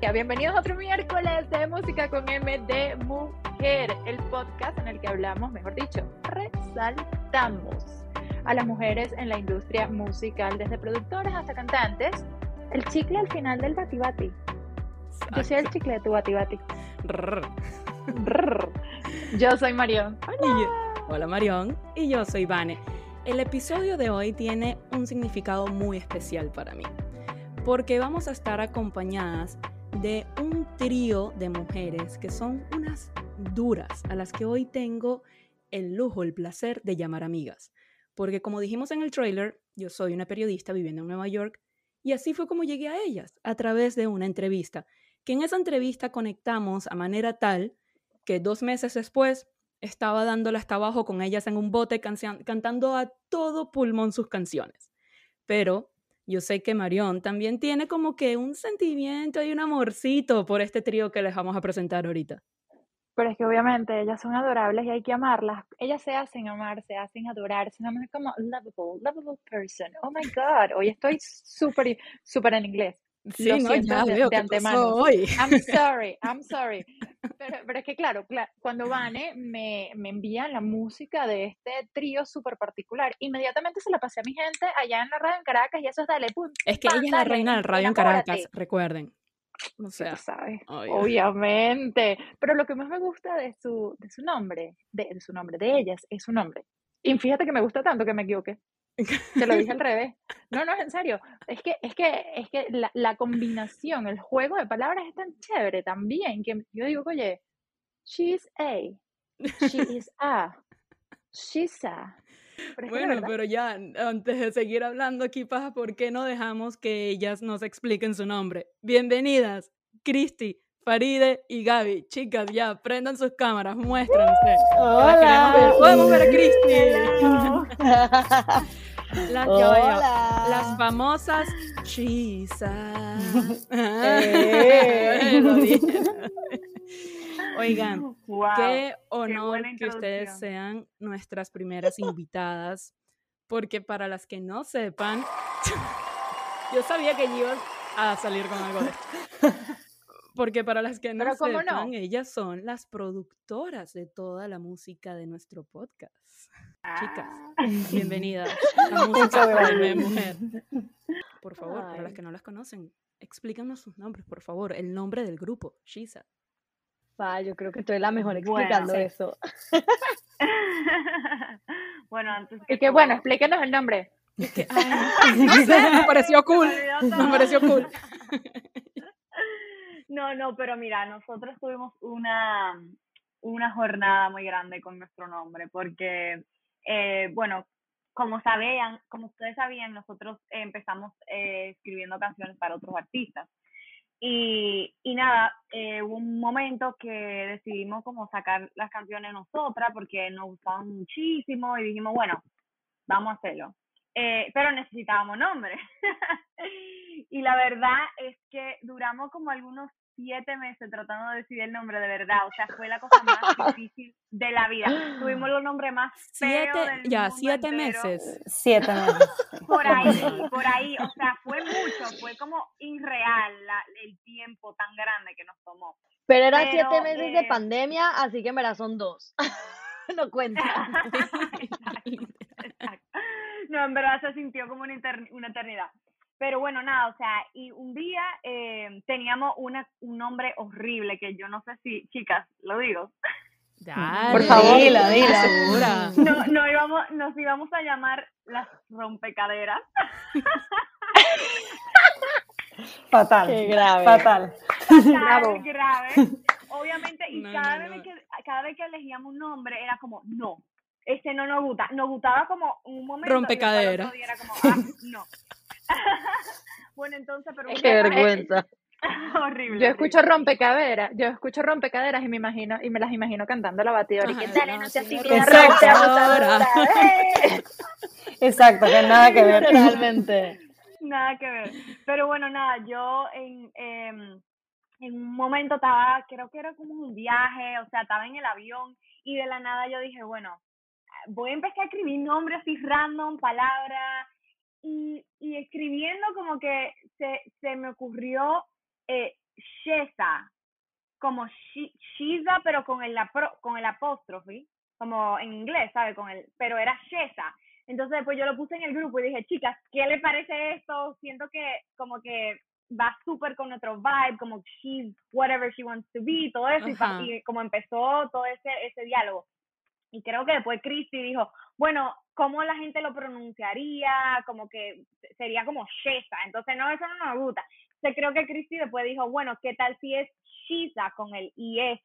Bienvenidos a otro miércoles de Música con M de Mujer, el podcast en el que hablamos, mejor dicho, resaltamos a las mujeres en la industria musical, desde productoras hasta cantantes. El chicle al final del bati bati. Yo soy el chicle de tu bati bati. Yo soy Marión. Hola. Hola Marión. Y yo soy Vane. El episodio de hoy tiene un significado muy especial para mí, porque vamos a estar acompañadas de un trío de mujeres que son unas duras, a las que hoy tengo el lujo, el placer de llamar amigas. Porque como dijimos en el trailer, yo soy una periodista viviendo en Nueva York y así fue como llegué a ellas, a través de una entrevista, que en esa entrevista conectamos a manera tal que dos meses después estaba dándole hasta abajo con ellas en un bote cantando a todo pulmón sus canciones. Pero yo sé que Marión también tiene como que un sentimiento y un amorcito por este trío que les vamos a presentar ahorita. Pero es que obviamente ellas son adorables y hay que amarlas. Ellas se hacen amar, se hacen adorar, se llaman como lovable, lovable person. Oh my God, hoy estoy súper, súper en inglés. Sí, no, ya de, veo de antemano. Hoy. I'm sorry, I'm sorry. Pero, pero es que claro, cuando Vane me, me envían la música de este trío súper particular, inmediatamente se la pasé a mi gente allá en la radio en Caracas y eso es dale, pum. Es que ella es la reina del radio en Caracas, recuerden. O sea, sabes, obviamente. Pero lo que más me gusta de su, de su nombre, de, de su nombre, de ellas, es su nombre. Y fíjate que me gusta tanto que me equivoqué. Te lo dije al revés. No, no, en serio. Es que, es que, es que la, la, combinación, el juego de palabras es tan chévere también que yo digo, oye, she's a, she is a, she's a. bueno, pero ya, antes de seguir hablando aquí, Paja, ¿por qué no dejamos que ellas nos expliquen su nombre? Bienvenidas, Cristi, Faride y Gaby. Chicas, ya, prendan sus cámaras, muéstranse. Hola. Podemos ver a Cristi. Las, las famosas chisas. Eh. Oigan, qué honor que ustedes sean nuestras primeras invitadas, porque para las que no sepan, yo sabía que iban a salir con algo de esto. Porque para las que no sepan, ellas son las productoras de toda la música de nuestro podcast. Chicas, ah. bienvenidas a Música de Mujer. Por favor, para las que no las conocen, explícanos sus nombres, por favor. El nombre del grupo, Shisa. Pa, yo creo que estoy la mejor explicando eso. bueno, antes que. Y que bueno, explíquenos el nombre. que, me pareció cool. Me pareció cool. No, no, pero mira, nosotros tuvimos una, una jornada muy grande con nuestro nombre, porque, eh, bueno, como sabían, como ustedes sabían, nosotros empezamos eh, escribiendo canciones para otros artistas. Y, y nada, eh, hubo un momento que decidimos como sacar las canciones nosotras porque nos gustaban muchísimo y dijimos, bueno, vamos a hacerlo. pero necesitábamos nombre. y la verdad es que duramos como algunos siete meses tratando de decidir el nombre de verdad. O sea, fue la cosa más difícil de la vida. Tuvimos los nombres más siete, Ya, siete meses. Siete meses. Por ahí, por ahí. O sea, fue mucho. Fue como irreal el tiempo tan grande que nos tomó. Pero eran siete meses de eh, pandemia, así que en verdad son dos. no cuenta. No, en verdad se sintió como una, una eternidad. Pero bueno, nada, o sea, y un día eh, teníamos una, un nombre horrible que yo no sé si, chicas, lo digo. Dale, Por favor, dila, dila. Segura. No, no íbamos, nos íbamos a llamar las rompecaderas. Fatal. Qué grave. Fatal. Fatal, grave. Obviamente, y cada, vez que, cada vez que elegíamos un nombre era como, no, ese no nos gusta. Nos gustaba como un momento. Rompecadera. Y era como, ah, no. bueno, entonces, pero... Qué vergüenza. horrible. Yo escucho rompecaderas, yo escucho rompecaderas y me imagino, y me las imagino cantando la batidora. y que dale, no seas Exacto, que nada que ver. Realmente. Nada que ver. Pero bueno, nada, yo en, em, en un momento estaba, creo que era como un viaje, o sea, estaba en el avión y de la nada yo dije, bueno, voy a empezar a escribir nombres así random, palabras, y, y escribiendo como que se, se me ocurrió eh, como Shiza, pero con el, con el apóstrofe, como en inglés, ¿sabes? Con el, pero era Shesa. Entonces, pues yo lo puse en el grupo y dije, chicas, ¿qué le parece esto? Siento que como que va súper con nuestro vibe, como she's whatever she wants to be, todo eso, y, como empezó todo ese, ese diálogo. Y creo que después Christy dijo, bueno, ¿cómo la gente lo pronunciaría? Como que sería como Shesa. Entonces, no, eso no nos gusta. Entonces, creo que Christy después dijo, bueno, ¿qué tal si es Shiza con el IS?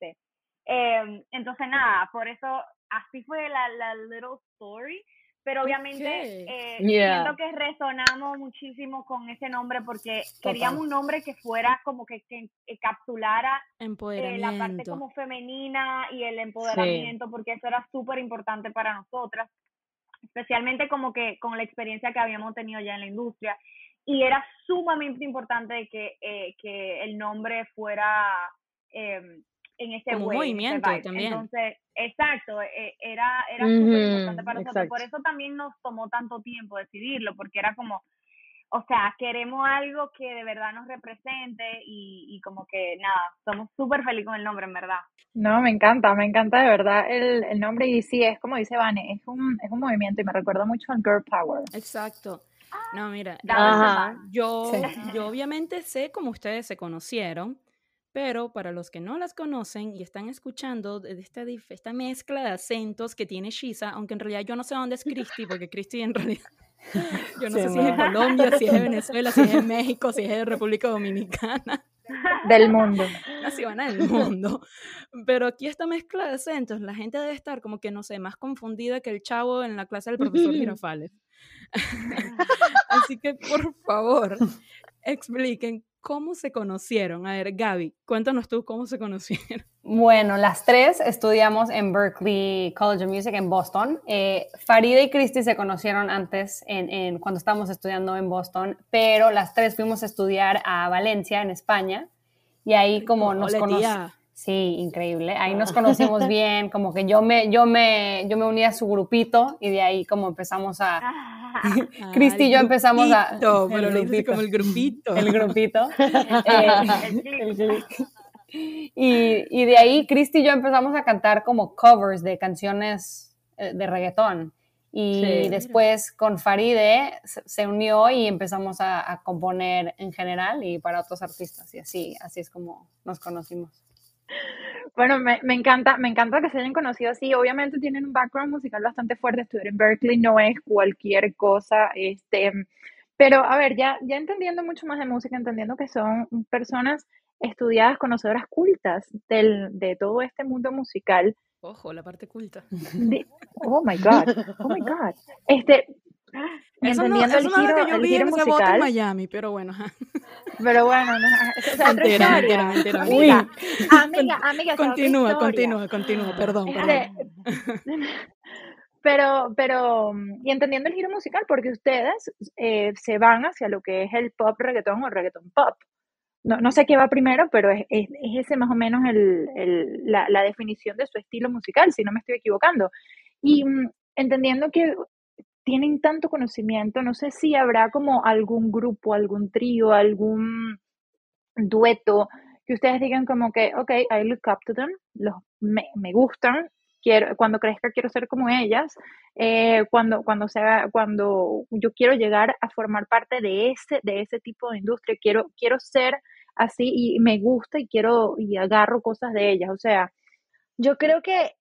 Eh, entonces, nada, por eso, así fue la, la little story pero obviamente eh, siento que resonamos muchísimo con ese nombre porque queríamos un nombre que fuera como que, que encapsulara eh, la parte como femenina y el empoderamiento porque eso era súper importante para nosotras especialmente como que con la experiencia que habíamos tenido ya en la industria. Y era sumamente importante que, eh, que el nombre fuera em, en ese movimiento también. Entonces, exacto, e, era, era súper importante para nosotros. Por eso también nos tomó tanto tiempo decidirlo, porque era como, o sea, queremos algo que de verdad nos represente y, y como que nada, somos súper felices con el nombre, en verdad. No, me encanta, me encanta de verdad el, el nombre y sí, es como dice Vane, es un, es un movimiento y me recuerda mucho al Girl Power. Exacto. No, mira, yo, yo obviamente sé cómo ustedes se conocieron, pero para los que no las conocen y están escuchando de esta, esta mezcla de acentos que tiene Shiza, aunque en realidad yo no sé dónde es Cristi, porque Cristi en realidad, yo no sé si es de Colombia, si es de Venezuela, si es de México, si es de República Dominicana. Del mundo. Así van del mundo. Pero aquí esta mezcla de acentos, la gente debe estar como que, no sé, más confundida que el chavo en la clase del profesor Girafales. Así que, por favor, expliquen ¿Cómo se conocieron? A ver, Gaby, cuéntanos tú cómo se conocieron. Bueno, las tres estudiamos en Berkeley College of Music en Boston. Eh, Farida y Christy se conocieron antes en, cuando estábamos estudiando en Boston, pero las tres fuimos a estudiar a Valencia, en España, y ahí como nos conocimos. Sí, increíble. Ahí nos conocimos bien, como que yo me, yo me, yo me uní a su grupito y de ahí como empezamos a, Cristi y yo empezamos a... Pero el grupito, como el grupito. El grupito. Eh, y, y, de ahí Cristi y yo empezamos a cantar como covers de canciones eh, de reggaetón. Y después con Faride se unió y empezamos a, a, componer en general y para otros artistas. Y así, así es como nos conocimos. Bueno, me, me, encanta, me encanta que se hayan conocido así. Obviamente tienen un background musical bastante fuerte. Estudiar en Berkeley no es cualquier cosa. Este, pero a ver, ya, ya entendiendo mucho más de música, entendiendo que son personas estudiadas, conocedoras cultas del, de todo este mundo musical. Ojo, la parte culta. oh my God, oh my God. Este, eso no, eso el giro, que yo vi en ese bote en Miami, pero bueno. Pero bueno, no, es otra mentira, mentira, mentira, amiga, amiga, amiga, continúa, continúa, continúa, perdón, perdón. Pero, pero, y entendiendo el giro musical, porque ustedes eh, se van hacia lo que es el pop reggaetón o reggaetón pop. No, no sé qué va primero, pero es, es, es ese más o menos el, el, la, la definición de su estilo musical, si no me estoy equivocando. Y mm, entendiendo que tienen tanto conocimiento, no sé si habrá como algún grupo, algún trío, algún dueto que ustedes digan como que, ok, I look up to them, los, me, me gustan, quiero, cuando crezca quiero ser como ellas, eh, cuando, cuando, sea, cuando yo quiero llegar a formar parte de ese, de ese tipo de industria, quiero, quiero ser así y me gusta y quiero y agarro cosas de ellas, o sea. Yo creo que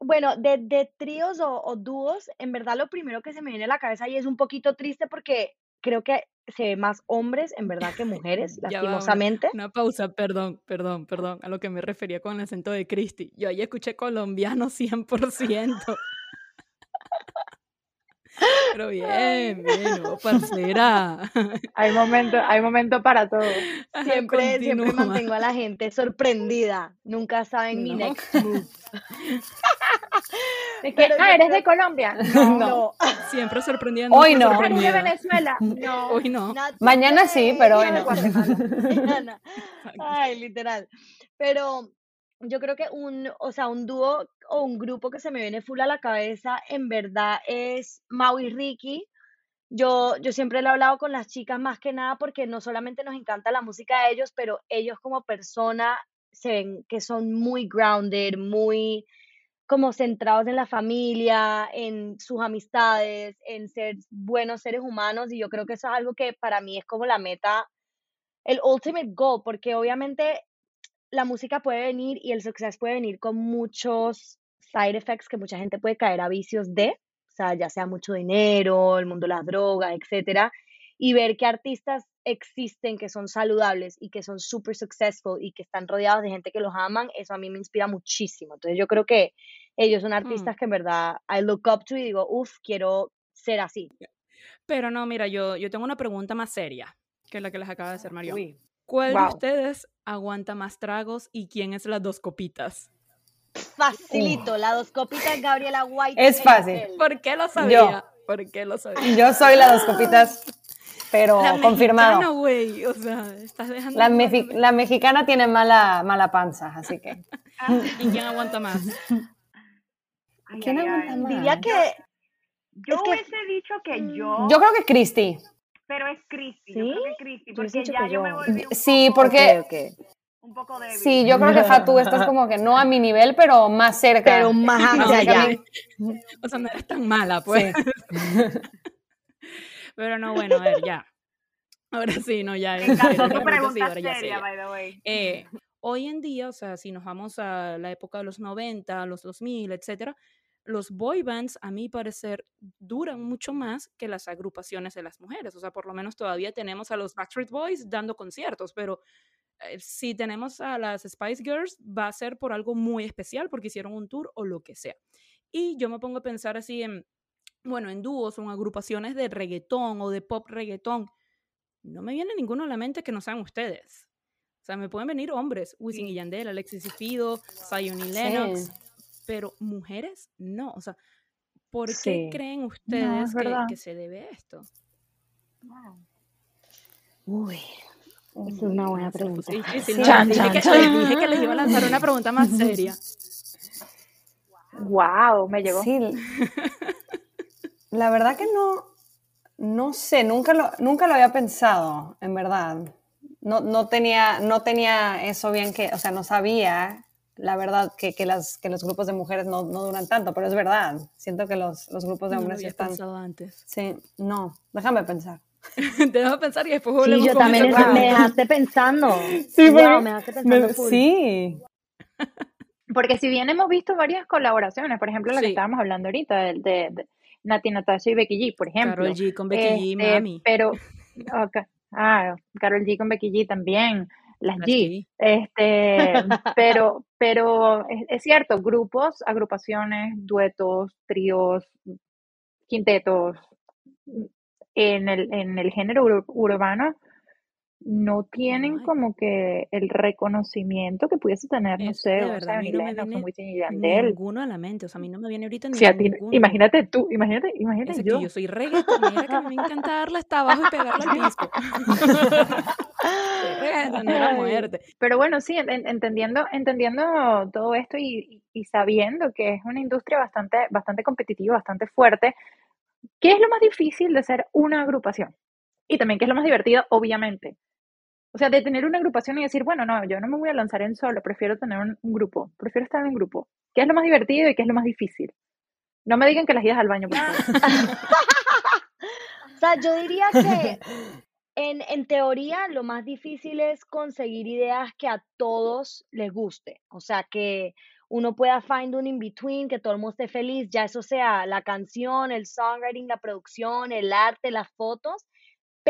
bueno, de, de tríos o, dúos, en verdad lo primero que se me viene a la cabeza y es un poquito triste porque creo que se ve más hombres en verdad que mujeres, lastimosamente. una, pausa, perdón, perdón, perdón, a lo que me refería con el acento de Cristi. Yo ahí escuché colombiano 100%. Pero bien, bien, oh, parcera. Hay momento, hay momento para todo. Siempre, siempre mantengo a la gente sorprendida. Nunca saben mi next move. ah, ¿eres de Colombia? No. Siempre sorprendiendo. Hoy no. ¿Eres de Venezuela? No. Hoy no. Mañana sí, pero hoy no. Ay, literal. Pero yo creo que un, o sea, un dúo o un grupo que se me viene full a la cabeza, en verdad, es Mau y Ricky. yo, yo siempre lo he hablado con las chicas más que nada porque no solamente nos encanta la música de ellos, pero ellos como persona se ven que son muy grounded, muy como centrados en la familia, en sus amistades, en ser buenos seres humanos y yo creo que eso es algo que para mí es como la meta, el ultimate goal, porque obviamente la música puede venir y el success puede venir con muchos side effects que mucha gente puede caer a vicios de, o sea, ya sea mucho dinero, el mundo de las drogas, etcétera, y ver que artistas existen que son saludables y que son super successful y que están rodeados de gente que los aman, eso a mí me inspira muchísimo. Entonces yo creo que ellos son artistas Mm. que en verdad I look up to y digo, uff, quiero ser así. Pero no, mira, yo, yo tengo una pregunta más seria que la que les acaba de hacer Marión. Uy. ¿Cuál de ustedes aguanta más tragos y quién es las dos copitas? Facilito, la dos copitas Gabriela White. Es fácil. ¿Por qué lo sabía? ¿Por qué lo sabía? Yo soy la dos copitas, pero La confirmado. mexicana, güey, o sea, estás dejando... La, de mexicana tiene mala, mala panza, así que. ¿Y quién aguanta más? Ay, ¿Quién ay, aguanta ay. más? Diría que Yo Es que- hubiese dicho que yo, Yo creo que Christy. Pero es Cristi, ¿Sí? yo creo que Cristi, Yo hubiese porque ya yo me volví un Sí, poco, porque- Ok, ok. un poco débil. Sí, yo creo que Fatu estás como que no a mi nivel, pero más cerca. Pero más hacia allá. O sea, no eres tan mala, pues. Sí. Pero no, bueno, a ver, ya. Ahora sí, no, ya. En la tu pregunta sí, seria. by the way. Eh, hoy en día, o sea, si nos vamos a la época de los 90, los 2000, etcétera, los boy bands, a mi parecer, duran mucho más que las agrupaciones de las mujeres. O sea, por lo menos todavía tenemos a los Backstreet Boys dando conciertos, pero eh, si tenemos a las Spice Girls, va a ser por algo muy especial, porque hicieron un tour o lo que sea. Y yo me pongo a pensar así en, bueno, en dúos o en agrupaciones de reggaetón o de pop reggaetón. No me viene ninguno a la mente que no sean ustedes. O sea, me pueden venir hombres, Wisin y Yandel, Alexis y Fido, Zion y Lennox, Sí. Pero mujeres no. O sea, ¿por qué creen es ustedes que, se debe a esto? Uy, es una buena pregunta. difícil, Sí. ¿no? Chan, Les dije, chan, que, chan. les dije que les iba a lanzar una pregunta más seria. Wow, me llegó. Sí. La verdad que no, no sé, nunca lo, nunca lo había pensado, en verdad. No, no, tenía, no tenía eso bien que, o sea, no sabía, la verdad, que, que, las, que los grupos de mujeres no, no duran tanto, pero es verdad. Siento que los, los grupos de No lo hombres había están... pensado antes. Sí, no, déjame pensar. Te dejo pensar y después Sí, volvemos yo con también wow. me dejaste pensando. Sí, Wow, porque me dejaste pensando me- full. sí, Porque si bien hemos visto varias colaboraciones, por ejemplo, la que Sí. estábamos hablando ahorita, de, de, de Nati Natasha y Becky G, por ejemplo. Karol G con Becky G, Este, mami. Pero, ok, ah, Karol G con Becky G también, las G. G. Este, pero, pero es, es cierto, grupos, agrupaciones, duetos, tríos, quintetos, en el, en el género ur- urbano no tienen hay. como que el reconocimiento que pudiese tener, no Es- sé, de un verdad, a mí no me viene Wisin y Yandel. ninguno a la mente. O sea, a mí no me viene ahorita Si ti, imagínate tú, imagínate, imagínate Ese que yo. yo soy reggaetonera, que a mí me encanta darle hasta abajo y pegarle al disco. Muerte. Pero bueno, sí, en- en- entendiendo, entendiendo todo esto y, y- y sabiendo que es una industria bastante, bastante competitiva, bastante fuerte, ¿qué es lo más difícil de ser una agrupación? Y también, ¿qué es lo más divertido? Obviamente. O sea, de tener una agrupación y decir, bueno, no, yo no me voy a lanzar en solo, prefiero tener un, grupo, prefiero estar en un grupo. ¿Qué es lo más divertido y qué es lo más difícil? No me digan que las idas al baño, por favor. O sea, yo diría que en, en teoría lo más difícil es conseguir ideas que a todos les guste. O sea, que uno pueda find un in-between, que todo el mundo esté feliz, ya eso sea la canción, el songwriting, la producción, el arte, las fotos.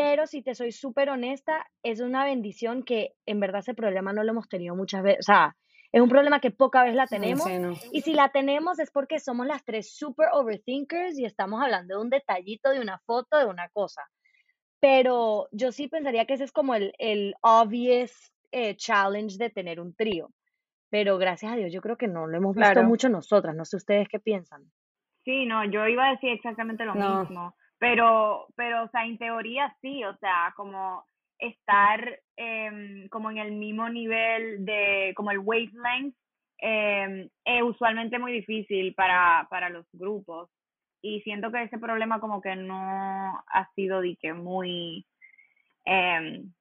Pero si te soy súper honesta, es una bendición que en verdad ese problema no lo hemos tenido muchas veces. O sea, es un problema que poca vez la tenemos. Sí, no. Y si la tenemos es porque somos las tres super overthinkers y estamos hablando de un detallito, de una foto, de una cosa. Pero yo sí pensaría que ese es como el, el obvious eh, challenge de tener un trío. Pero gracias a Dios yo creo que no lo hemos visto Claro. mucho nosotras. No sé ustedes qué piensan. Sí, no, yo iba a decir exactamente lo No. mismo, pero, pero, o sea, en teoría sí, o sea, como estar em, como en el mismo nivel de, como el wavelength, em, es usualmente muy difícil para, para los grupos. y siento que ese problema como que no ha sido de que muy em,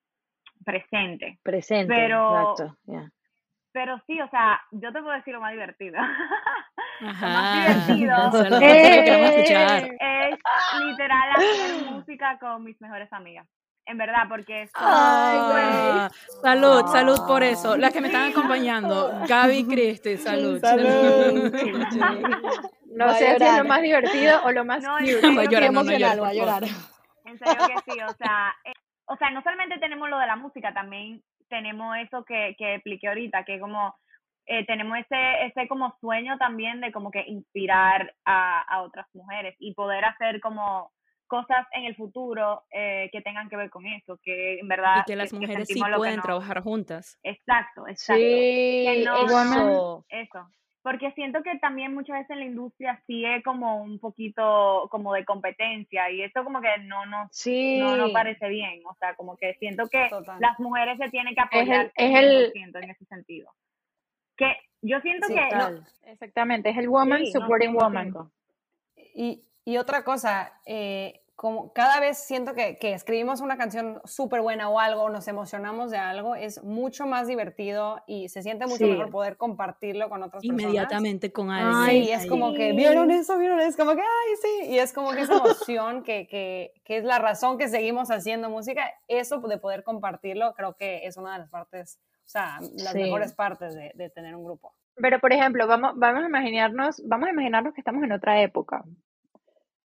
presente. Presente, Pero- exacto. yeah. Pero sí, o sea, yo te puedo decir lo más divertido. Ajá. divertido. Lo que nosotros queremos escuchar. es literal hacer música con mis mejores amigas. En verdad, porque es Ah, salud, salud por eso. Las que me están acompañando, Gaby y Cristi, salud. Salud. No sé si es llorar. lo más divertido o lo más No, cute. serio, llorar, no, no llores, va a llorar. En serio que sí, o sea, eh, o sea, no solamente tenemos lo de la música, también tenemos eso que, que expliqué ahorita, que como eh, tenemos ese, ese como sueño también de como que inspirar a, a otras mujeres y poder hacer como cosas en el futuro eh, que tengan que ver con eso, que en verdad... Y que las mujeres sí pueden no- trabajar juntas. Exacto, exacto. Sí, Que no- eso. Eso. Porque siento que también muchas veces en la industria sí es como un poquito como de competencia y eso como que no nos Sí. no no parece bien, o sea, como que siento que Total. las mujeres se tienen que el- apoyar es el- 100% en ese sentido. Que yo siento Sí, que no. Exactamente, es el woman Sí, no, supporting woman. 100%. Y, y otra cosa, eh, como cada vez siento que, que escribimos una canción súper buena o algo, nos emocionamos de algo, es mucho más divertido y se siente mucho Sí. mejor poder compartirlo con otras personas. Inmediatamente con Ay, alguien. sí, es Ay, como que vieron eso, vieron eso, es como que, ay, sí, y es como que esa emoción que, que, que es la razón que seguimos haciendo música, eso de poder compartirlo, creo que es una de las partes, o sea, las Sí. mejores partes de, de tener un grupo. Pero, por ejemplo, vamos, vamos a imaginarnos, vamos a imaginarnos que estamos en otra época.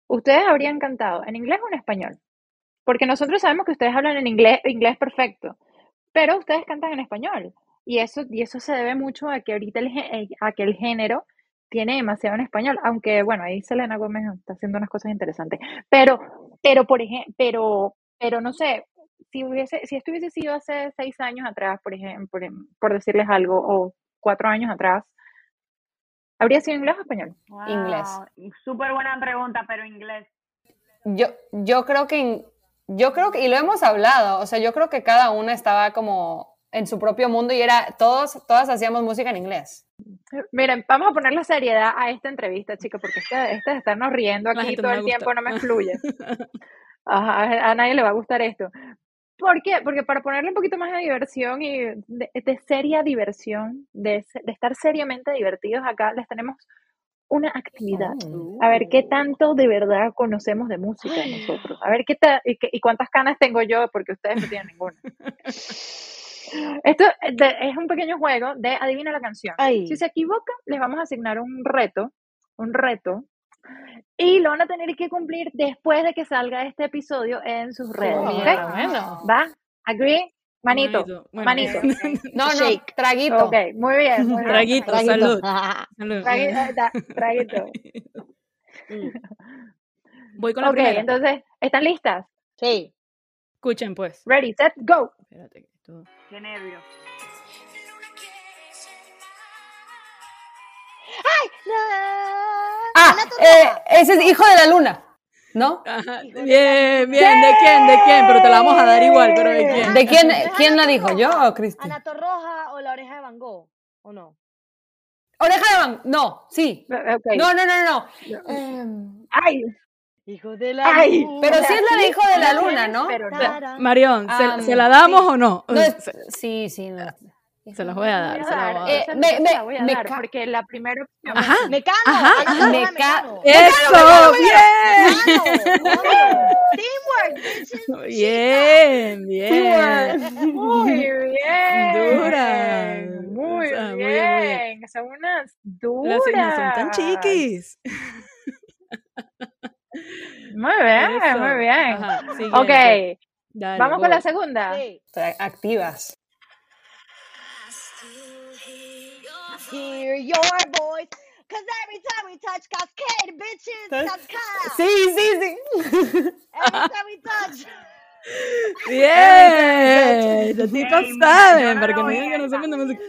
Ustedes habrían cantado en inglés o en español. Porque nosotros sabemos que ustedes hablan en inglés, inglés perfecto, pero ustedes cantan en español. Y eso, y eso se debe mucho a que ahorita el, eh, a que el género tiene demasiado en español. Aunque, bueno, ahí Selena Gómez está haciendo unas cosas interesantes. Pero, pero, por ejemplo, pero, pero no sé, si hubiese, si esto hubiese sido hace seis años atrás, por ejemplo, por, por decirles algo, o cuatro años atrás, ¿habría sido inglés o español? Inglés. Wow, Súper buena pregunta, pero inglés. Yo, yo creo que, yo creo que, y lo hemos hablado, o sea, yo creo que cada una estaba como en su propio mundo y era, todos, todas hacíamos música en inglés. Miren, vamos a ponerle seriedad a esta entrevista, chicos, porque esta, esta de estarnos riendo La aquí todo el tiempo no me fluye. Ajá, a nadie le va a gustar esto. ¿Por qué? Porque para ponerle un poquito más de diversión y de, de seria diversión, de, estar seriamente divertidos acá, les tenemos una actividad. A ver qué tanto de verdad conocemos de música nosotros. A ver qué ta- y, cuántas canas tengo yo, porque ustedes no tienen ninguna. Esto es de- es un pequeño juego de adivina la canción. Ay. Si se equivocan, les vamos a asignar un reto, un reto, y lo van a tener que cumplir después de que salga este episodio en sus redes. Oh, bueno. ¿Va? ¿Agree? Manito. Bueno, manito. No, no, Shake. traguito. Ok, muy bien. Muy bien. Traguito, Traguito. salud. Salud. Traguito, da- traguito. Voy con la Ok, primera. entonces, ¿están listas? Sí. Escuchen, pues. Ready, set, go. Espérate, que esto- Qué nervios. Ah, eh, ese es Hijo de la Luna, ¿no? Ajá, Bien, bien. ¿De quién? ¿De quién? Pero te la vamos a dar igual, pero ¿de quién? ¿De quién, quién la dijo? ¿Yo o Cristi? ¿Ana Torroja o la oreja de Van Gogh? ¿O no? Oreja de Van, no, sí. Ok. No, no, no, no. Em, Ay, Hijo de la Ay, luna. pero sí es la de Hijo de la Luna, ¿no? no. Marión, ¿se, Am, ¿se la damos o no? No, es- sí, sí. no. Se las voy a dar, voy a se las dar, voy a dar. esa me- no se me- la voy a me dar, ca- porque la primera opción Ajá. Ajá, Ana ajá. Meca- Mecano. ¡Eso! ¡Bien! Teamwork. Bien, bien. Muy bien. Dura. Muy O sea, muy bien. bien, muy Son unas duras. Las son tan chiquis. Muy bien, Eso. muy bien. Ok, Dale, vamos con la segunda. Sí. Activas. Hear your voice. Cause every time we touch cascade, bitches, cascade. Sí, sí, sí. Every time we touch. Bien, los tipos Ey, saben, yo no para la que no voy digan a que no esa. saben de música.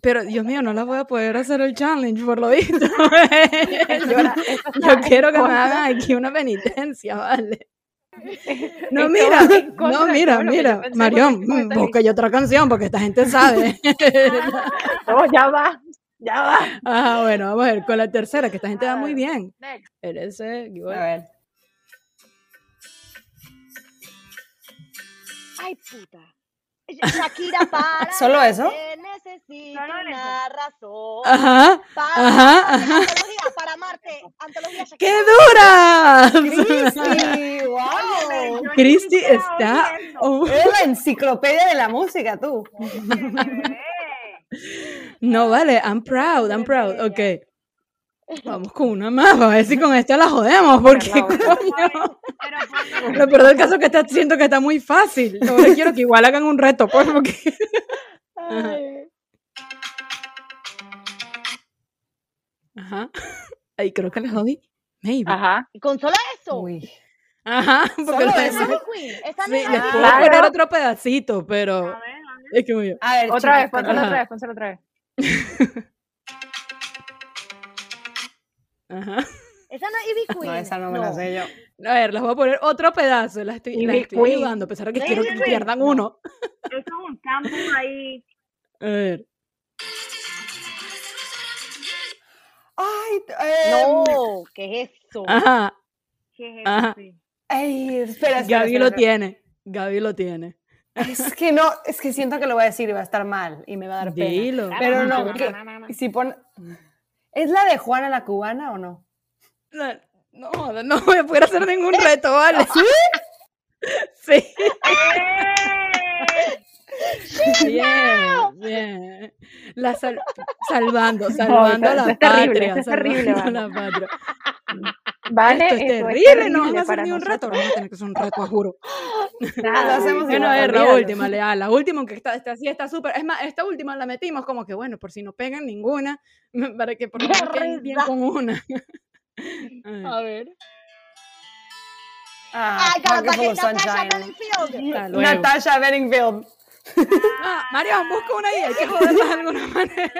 Pero, Dios mío, no las voy a poder hacer el challenge, por lo visto. yo, yo quiero que me hagan aquí una penitencia, ¿vale? No, mira, no, mira, mira, Marión, esta busca yo otra canción porque esta gente sabe. No, ya va. Ya va. Ajá, bueno, vamos a ver con la tercera, que esta gente va muy Ah, bien. Next. Eres, A ver. Ay, puta. Shakira para. ¿Solo eso? Necesito Solo una razón. Ajá, Para, ajá, ajá. Antología, para amarte. Antología Shakira. ¡Qué dura! Cristi, wow. Cristi está... oh, Eres la enciclopedia de la música, tú. No, vale, I'm proud, I'm proud. Ok. Vamos con una más, a ver si con esta la jodemos, porque la otra. coño. Pero Lo peor del caso es que está, siento que está muy fácil. Ahora quiero que igual hagan un reto, pues, porque... Ay. Ajá. Ahí creo que la jodí. Maybe. Ajá. Y con solo eso. Uy. Ajá, porque Solo eso. Esa no Sí, es les puedo poner otro pedacito, pero A ver, a ver. es que muy A ver, Otra vez, pónselo otra vez, pónselo otra vez. Ajá. Esa no es Ivy Queen. No, esa no me la sé yo. A ver, les voy a poner otro pedazo. Las estoy, Ivy estoy ayudando, a pesar de que No, quiero que pierdan No. uno. Eso es un campo ahí. A ver. Ay, eh, No, ¿qué es eso? Ajá. ¿Qué es Ajá. eso? sí? Ay, espera, espera. Gaby espera, lo espera. tiene. Gaby lo tiene. Es que no, es que siento que lo voy a decir y va a estar mal y me va a dar pena. Dilo. Pero no, Dilo. que- si pon... ¿Es la de Juana la cubana o no? La- No, no voy a poder hacer ningún reto, ¿vale? ¿Sí? Sí. Bien, bien. La sal- salvando, salvando a eso la es terrible, patria. eso es terrible, salvando a la patria. Vale, Esto es eso terrible, no van a hacer ni un reto. Vamos a tener que hacer un reto, juro. Nada, Lo hacemos Bueno, a igual, ver, la última, Lea, la última, aunque esta, esta sí está súper. Es más, esta última la metimos como que, bueno, por si no pegan ninguna, para que por lo menos queden bien con una. A ver, A ver. Ah, I got a bucket, Natasha. Bedingfield. Natasha Bedingfield. Ah, Mario, busca una ahí, hay que joderla de alguna manera.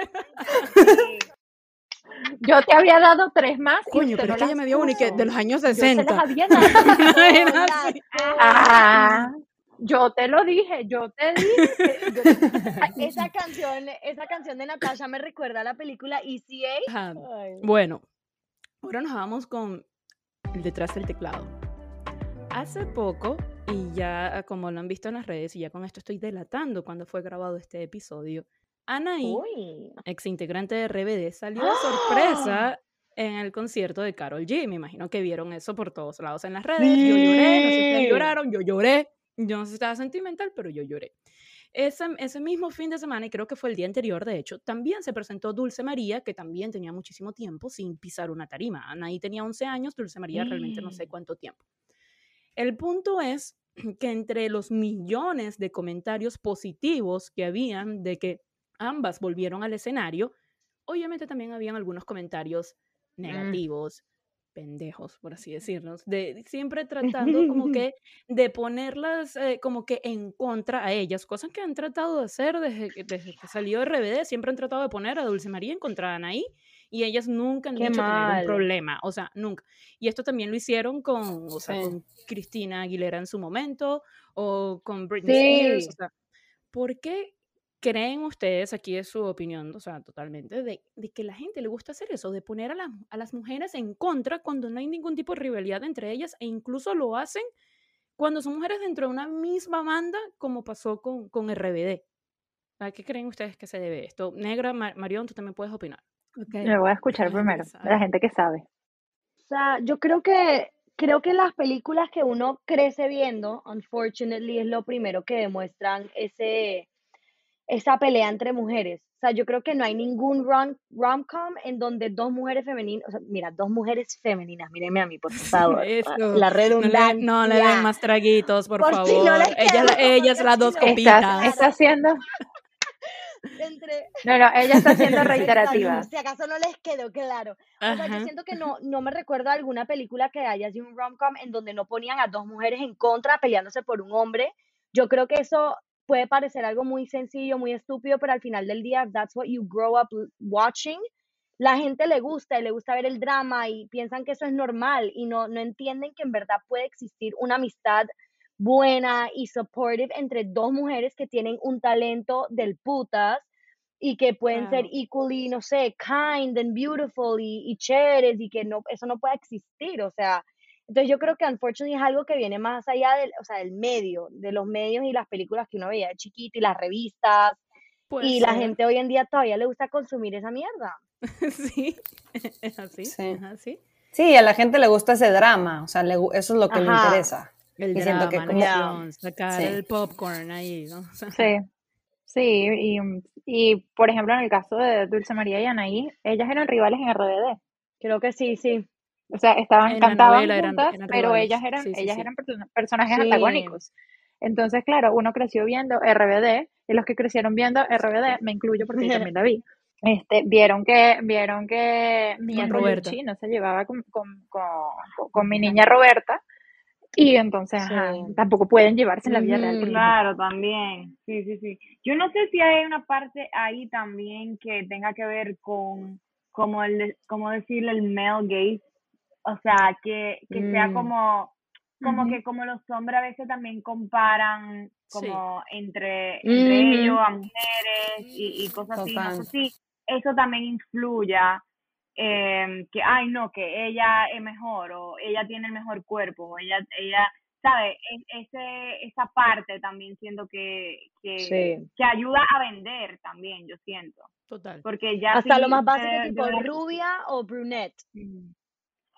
Yo te había dado tres más. y Coño, pero no es que ella me dio una y que de los años Yo se 60. las había dado. No era Hola, así. Ah, yo te lo dije, yo te dije. que- yo- Esa canción, esa canción de Natasha me recuerda a la película ECA. Bueno, ahora nos vamos con el detrás del teclado. Hace poco, y ya ah, como lo han visto en las redes, y ya con esto estoy delatando cuando fue grabado este episodio, Anaí, Uy. ex integrante de RBD, salió de ¡Ah! sorpresa en el concierto de Carol G. Me imagino que vieron eso por todos lados en las redes. Yo lloré, no sé si ustedes lloraron, yo lloré. Yo no sé si estaba sentimental, pero yo lloré. Ese, ese mismo fin de semana, y creo que fue el día anterior, de hecho, también se presentó Dulce María, que también tenía muchísimo tiempo sin pisar una tarima. Anaí tenía 11 años, Dulce María realmente no sé Mm. cuánto tiempo. El punto es que entre los millones de comentarios positivos que habían de que ambas volvieron al escenario, obviamente también habían algunos comentarios negativos, pendejos, por así decirlos, de siempre tratando como que de ponerlas eh, como que en contra a ellas, cosas que han tratado de hacer desde, que- desde que salió RBD, siempre han tratado de poner a Dulce María en contra de Anaí y ellas nunca han Qué dicho tener un problema, o sea, nunca. Y esto también lo hicieron con, o sea, Sí. con Cristina Aguilera en su momento o con Britney Sí. Spears, o sea, ¿por qué creen ustedes, aquí es su opinión, o sea, totalmente, de, de que la gente le gusta hacer eso, de poner a, las- a las mujeres en contra cuando no hay ningún tipo de rivalidad entre ellas e incluso lo hacen cuando son mujeres dentro de una misma banda, como pasó con, con RBD? ¿A qué creen ustedes que se debe esto? Negra, Ma- Marión, tú también puedes opinar. Me voy a escuchar La primero, de la gente que sabe. O sea, yo creo que creo que las películas que uno crece viendo, unfortunately, es lo primero que demuestran ese esa pelea entre mujeres. O sea, yo creo que no hay ningún rom- rom-com en donde dos mujeres femeninas, o sea, mira, dos mujeres femeninas, mírenme a mí, por favor. Eso. La No le, redundancia. no le den más traguitos, por, Por si favor. no les ellas, ellas las si dos no- copitas. Está, está haciendo. Entre, No, no, ella está siendo reiterativa. Si acaso no les quedó claro. O sea, yo siento que no, no me recuerdo alguna película que haya sido un rom-com en donde no ponían a dos mujeres en contra peleándose por un hombre. Yo creo que eso puede parecer algo muy sencillo, muy estúpido, pero al final del día, that's what you grow up watching. La gente le gusta y le gusta ver el drama y piensan que eso es normal y no, no entienden que en verdad puede existir una amistad buena y supportive entre dos mujeres que tienen un talento del putas y que pueden ser equally, no sé, kind and beautiful y, y chéveres y que no, eso no puede existir, o sea, entonces yo creo que unfortunately es algo que viene más allá del, o sea, del medio, de los medios y las películas que uno veía de chiquito y las revistas, y la gente hoy en día todavía le gusta consumir esa mierda. sí, es así, sí. es así. Sí, a la gente le gusta ese drama, o sea, eso es lo que le interesa. El drama, que como, sacar el popcorn ahí, ¿no? sí. Sí, y, y, por ejemplo en el caso de Dulce María y Anaí, ellas eran rivales en RBD. Creo que sí, sí. O sea, estaban cantaban juntas, pero ellas eran, ellas eran personajes antagónicos. Entonces, claro, uno creció viendo RBD, y los que crecieron viendo RBD, me incluyo porque yo también la vi, este, vieron que, vieron que mi Roberta no se llevaba con, con, con, mi niña Roberta, y entonces tampoco pueden llevarse en la vida real. Claro, también. Sí, sí, sí. Yo no sé si hay una parte ahí también que tenga que ver con, como el, como decirle el male gaze, o sea, que, que sea mm. como, como que como los hombres a veces también comparan como entre, entre ellos a mujeres y, y cosas así. No sé si eso también influya eh, que, ay, no, que ella es mejor o ella tiene el mejor cuerpo o ella, ella ¿sabes? Ese, esa parte también siento que, que, que, ayuda a vender también, yo siento. Total. Porque ya Hasta lo más básico, tipo rubia o brunette.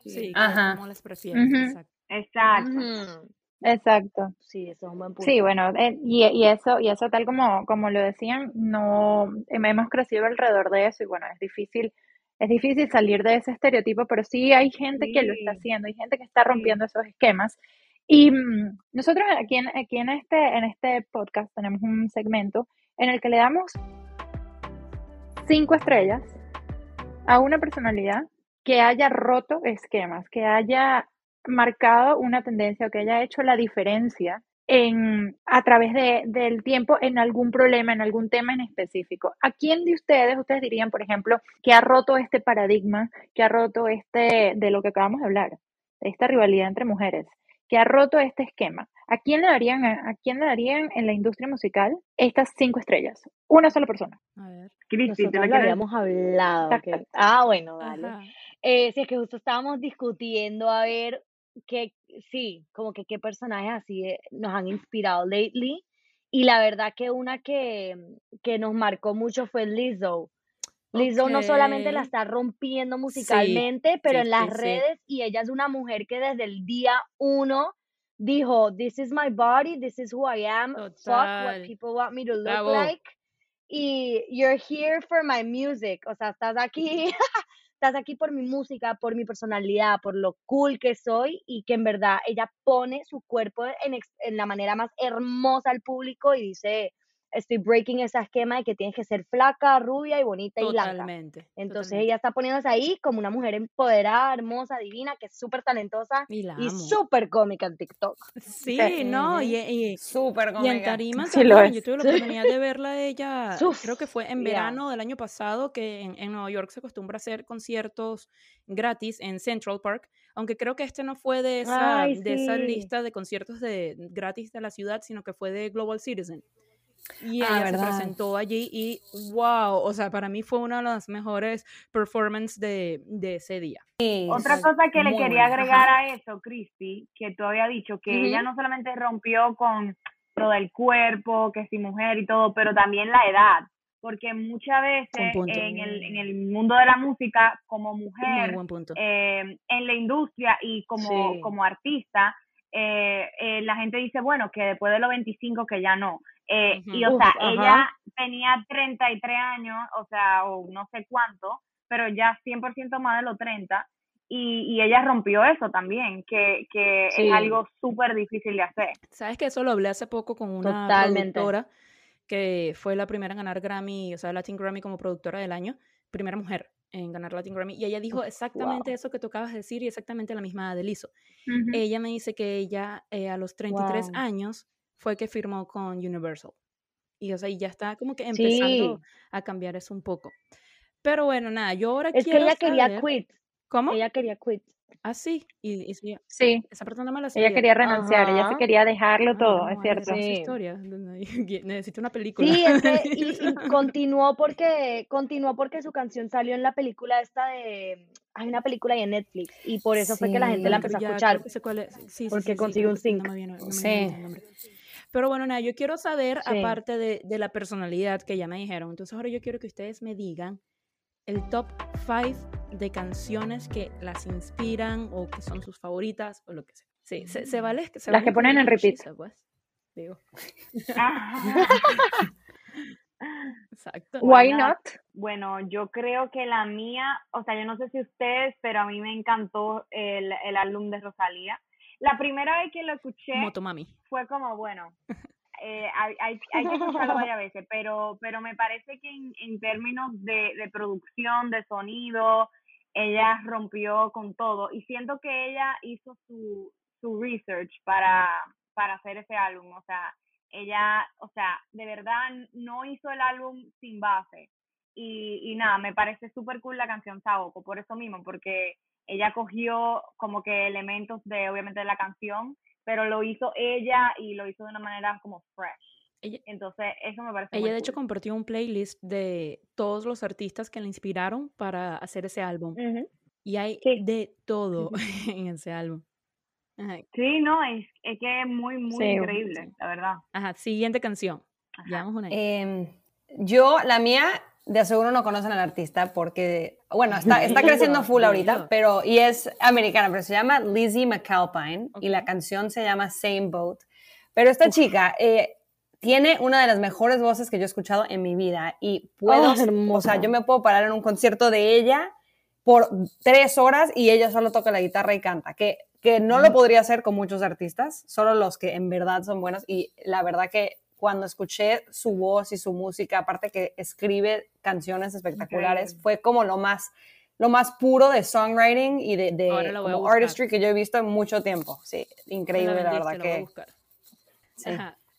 Sí, Ajá. como les prefieres. Exacto. Exacto. Sí, eso es un buen punto. Sí, bueno, eh, y, y, eso, y eso tal como, como lo decían, no hemos crecido alrededor de eso y bueno, es difícil, es difícil salir de ese estereotipo, pero sí hay gente que lo está haciendo, hay gente que está rompiendo esos esquemas. Y mm, nosotros aquí en, aquí en este, en este podcast tenemos un segmento en el que le damos cinco estrellas a una personalidad que haya roto esquemas, que haya marcado una tendencia o que haya hecho la diferencia en, a través de, del tiempo en algún problema, en algún tema en específico. ¿A quién de ustedes, ustedes dirían, por ejemplo, que ha roto este paradigma, que ha roto este, de lo que acabamos de hablar, de esta rivalidad entre mujeres, que ha roto este esquema? ¿A quién le darían, a, quién le darían en la industria musical estas cinco estrellas? Una sola persona. A ver. Cristi, te lo habíamos hablado. Ah, bueno, vale. Eh, si es que justo estábamos discutiendo a ver que sí, como que qué personajes así eh, nos han inspirado lately. Y la verdad que una que, que nos marcó mucho fue Lizzo. Lizzo no solamente la está rompiendo musicalmente, pero en las redes, y ella es una mujer que desde el día uno dijo, this is my body, this is who I am, fuck what people want me to look like. Y you're here for my music, o sea, estás aquí estás aquí por mi música, por mi personalidad, por lo cool que soy y que en verdad ella pone su cuerpo en, en la manera más hermosa al público y dice, estoy breaking ese esquema de que tienes que ser flaca, rubia y bonita y blanca. Totalmente. Entonces ella está poniéndose ahí como una mujer empoderada, hermosa, divina, que es súper talentosa y, súper cómica en TikTok. Sí, no, y, súper cómica. Y en Tarima también, yo tuve la oportunidad de verla ella, creo que fue en verano del año pasado, que en, en Nueva York se acostumbra a hacer conciertos gratis en Central Park, aunque creo que este no fue de esa, de esa lista de conciertos de gratis de la ciudad, sino que fue de Global Citizen. Y ah, ella se presentó allí y wow, o sea, para mí fue una de las mejores performances de, de ese día. Otra cosa que le quería agregar a eso, Cristi, que tú había dicho, que ella no solamente rompió con lo del cuerpo, que si mujer y todo, pero también la edad, porque muchas veces en el, en el mundo de la música, como mujer, eh, en la industria y como, como artista, eh, eh, la gente dice, bueno, que después de los 25 que ya no. Eh, y o sea, ella tenía 33 años, o sea, o no sé cuánto, pero ya 100% más de los 30. Y, y, ella rompió eso también, que, que es algo súper difícil de hacer. Sabes que eso lo hablé hace poco con una productora que fue la primera en ganar Grammy, o sea, Latin Grammy como productora del año, primera mujer en ganar Latin Grammy. Y ella dijo exactamente eso que tú acabas de decir y exactamente la misma de Lizzo. Ella me dice que ella eh, a los 33 años fue que firmó con Universal. Y o sea, y ya está como que empezando a cambiar eso un poco. Pero bueno, nada, yo ahora es quiero que ella quería quit. ¿Cómo? Ella quería quit. Ah, sí. Y, y sí, Sí, esa persona me la ella sabía. quería renunciar, ella se Ajá. quería dejarlo Ah, todo, no, es cierto. Sí. historias. Necesito una película. Sí, es que, y, y continuó porque, continuó porque su canción salió en la película esta de, hay una película ahí en Netflix, y por eso fue que la gente la empezó a ya, escuchar. creo que sé cuál es. Sí, sí, porque sí, sí, consiguió un que no sync. me viene- no Sí. Pero bueno, nada, yo quiero saber, Sí. aparte de, de la personalidad que ya me dijeron, entonces ahora yo quiero que ustedes me digan el top 5 de canciones que las inspiran o que son sus favoritas o lo que sea. Sí, se, se vale. Se Las vale que ponen en repeat. Sheisa, pues. Digo, exacto. Why Bueno, not? Bueno, yo creo que la mía, o sea, yo no sé si ustedes, pero a mí me encantó el, el álbum de Rosalía. La primera vez que lo escuché Motomami. fue como, bueno, eh, hay, hay, que escucharlo varias veces, pero, pero me parece que en, en términos de, de producción, de sonido, ella rompió con todo y siento que ella hizo su, su research para, para hacer ese álbum, o sea, ella, o sea, de verdad no hizo el álbum sin base y, y nada, me parece súper cool la canción Saoko, por eso mismo, porque ella cogió como que elementos de, obviamente, de la canción, pero lo hizo ella y lo hizo de una manera como fresh. Ella- Entonces, eso me parece Ella muy de hecho cool. compartió un playlist de todos los artistas que la inspiraron para hacer ese álbum. Ujú. Y hay Sí. de todo en ese álbum. Ajá, Sí, no, es, es que es muy, muy Sí, increíble, sí. la verdad. Ajá, siguiente canción. Ajá. Llevamos una ahí. Em, yo, la mía, de seguro no conocen al artista porque, bueno, está, está creciendo full ahorita, pero, y es americana, pero se llama Lizzie McAlpine y la canción se llama Same Boat. Pero esta chica eh, tiene una de las mejores voces que yo he escuchado en mi vida y puedo, Oh, o sea, yo me puedo parar en un concierto de ella por tres horas y ella solo toca la guitarra y canta, que, que no lo podría hacer con muchos artistas, solo los que en verdad son buenos y la verdad que cuando escuché su voz y su música, aparte que escribe canciones espectaculares, fue como lo más, lo más puro de songwriting y de, como artistry que yo he visto en mucho tiempo. Sí, increíble, la, verdad que sí,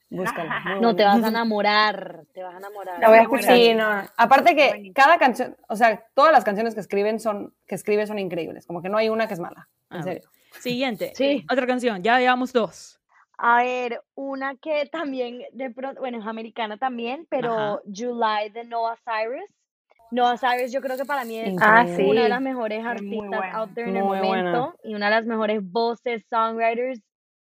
búscala. No, te vas a enamorar, te vas a enamorar. La voy a escuchar. Sí, no. Aparte que cada canción, o sea, todas las canciones que escriben son, que escribe son increíbles, como que no hay una que es mala, en Ah, serio. Siguiente. Sí. Otra canción. Ya llevamos dos. A ver, una que también de pronto, bueno, es americana también, pero Ajá. July de Noah Cyrus. Noah Cyrus yo creo que para mí es Ah, sí. una de las mejores artistas buena. out there en el buena. momento y una de las mejores voces, songwriters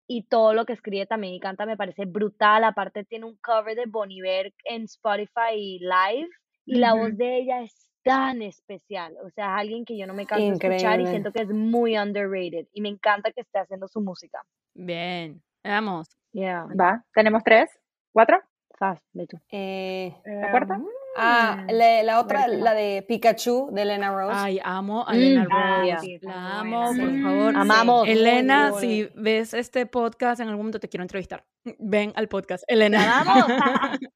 y todo lo que escribe también y canta me parece brutal. Aparte tiene un cover de Bon Iver en Spotify Live y la voz de ella es tan especial. O sea, es alguien que yo no me canso de escuchar y siento que es muy underrated y me encanta que esté haciendo su música. Bien. Vamos. Yeah, Va, tenemos tres, cuatro, fast, ve tú. Eh, ¿la cuarta? Em, ah, la, la otra, Buenísima. la de Pikachu, de Elena Rose. Ay, amo a Mm. Elena Ah, Rose. yeah. sí, está La amo, buena. por favor. Amamos. muy, Elena, muy si ves este podcast, en algún momento te quiero entrevistar. Ven al podcast. Elena. ¿La vamos?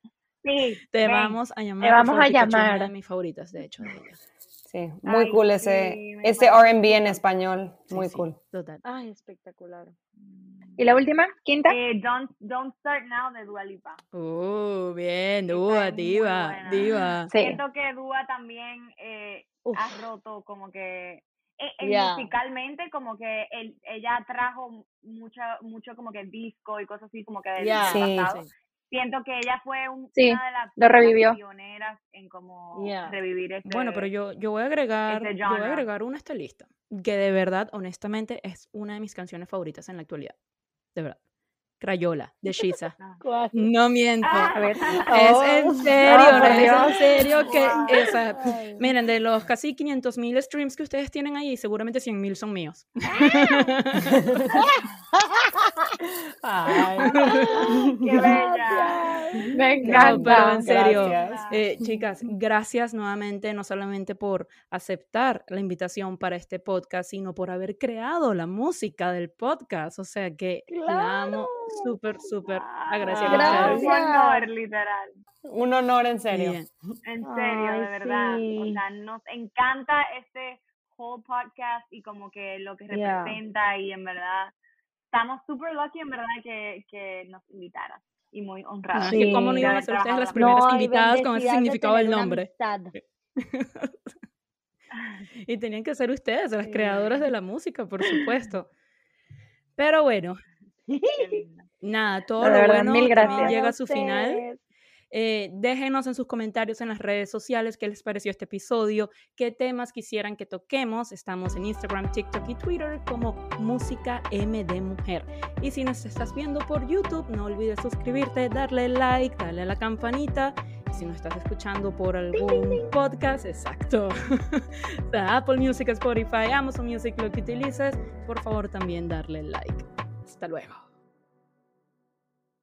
Sí, Te ven. vamos a llamar. Te vamos favor, a Pikachu, Una llamar. de mis favoritas, de hecho. de. Sí, muy Ay, cool ese, ese R&B en español, muy sí, cool. Total. Ay, espectacular. ¿Y la última? ¿Quinta? Eh, don't, don't Start Now de Dua Lipa. Uh, bien, Dua, diva, diva. Sí. Siento que Dua también eh, ha roto como que eh, eh, Yeah. musicalmente como que el- ella trajo mucha mucho como que disco y cosas así como que del Yeah. Sí, pasado. sí. Siento que ella fue un- Sí, una de las, lo revivió. las pioneras en como Yeah. revivir este Bueno, pero yo, yo voy a agregar, ese yo voy a agregar una a esta lista, que de verdad, honestamente, es una de mis canciones favoritas en la actualidad. De verdad. Crayola, de Shiza. No miento. Ah. A ver. Es en Oh. serio, Oh, es en Dios. serio que Wow. esa. Miren, de los casi 500 mil streams que ustedes tienen ahí, seguramente 100 mil son míos. Ay, ¡Qué bella! Me No, pero encanta. en serio, Gracias. eh, chicas, gracias nuevamente, no solamente por aceptar la invitación para este podcast, sino por haber creado la música del podcast. O sea que la amo súper, súper agradecida. Un honor, literal. un honor en serio. Bien. En serio, Ay, de verdad. O sea, nos encanta este whole podcast y como que lo que Yeah. representa y en verdad estamos súper lucky en verdad que, que nos invitaras y muy honradas. Que cómo no iban a ser ustedes las la- primeras No, invitadas con ese significado del nombre. y tenían que ser ustedes, las creadoras de la música, por supuesto. Pero bueno, nada, todo lo bueno llega a su final. Eh, déjenos en sus comentarios en las redes sociales qué les pareció este episodio, qué temas quisieran que toquemos. Estamos en Instagram, TikTok y Twitter como Música M de Mujer. Y si nos estás viendo por YouTube, no olvides suscribirte, darle like, darle a la campanita. Y si nos estás escuchando por algún podcast, exacto. Apple Music, Spotify, Amazon Music, lo que utilices, por favor también darle like. Hasta luego.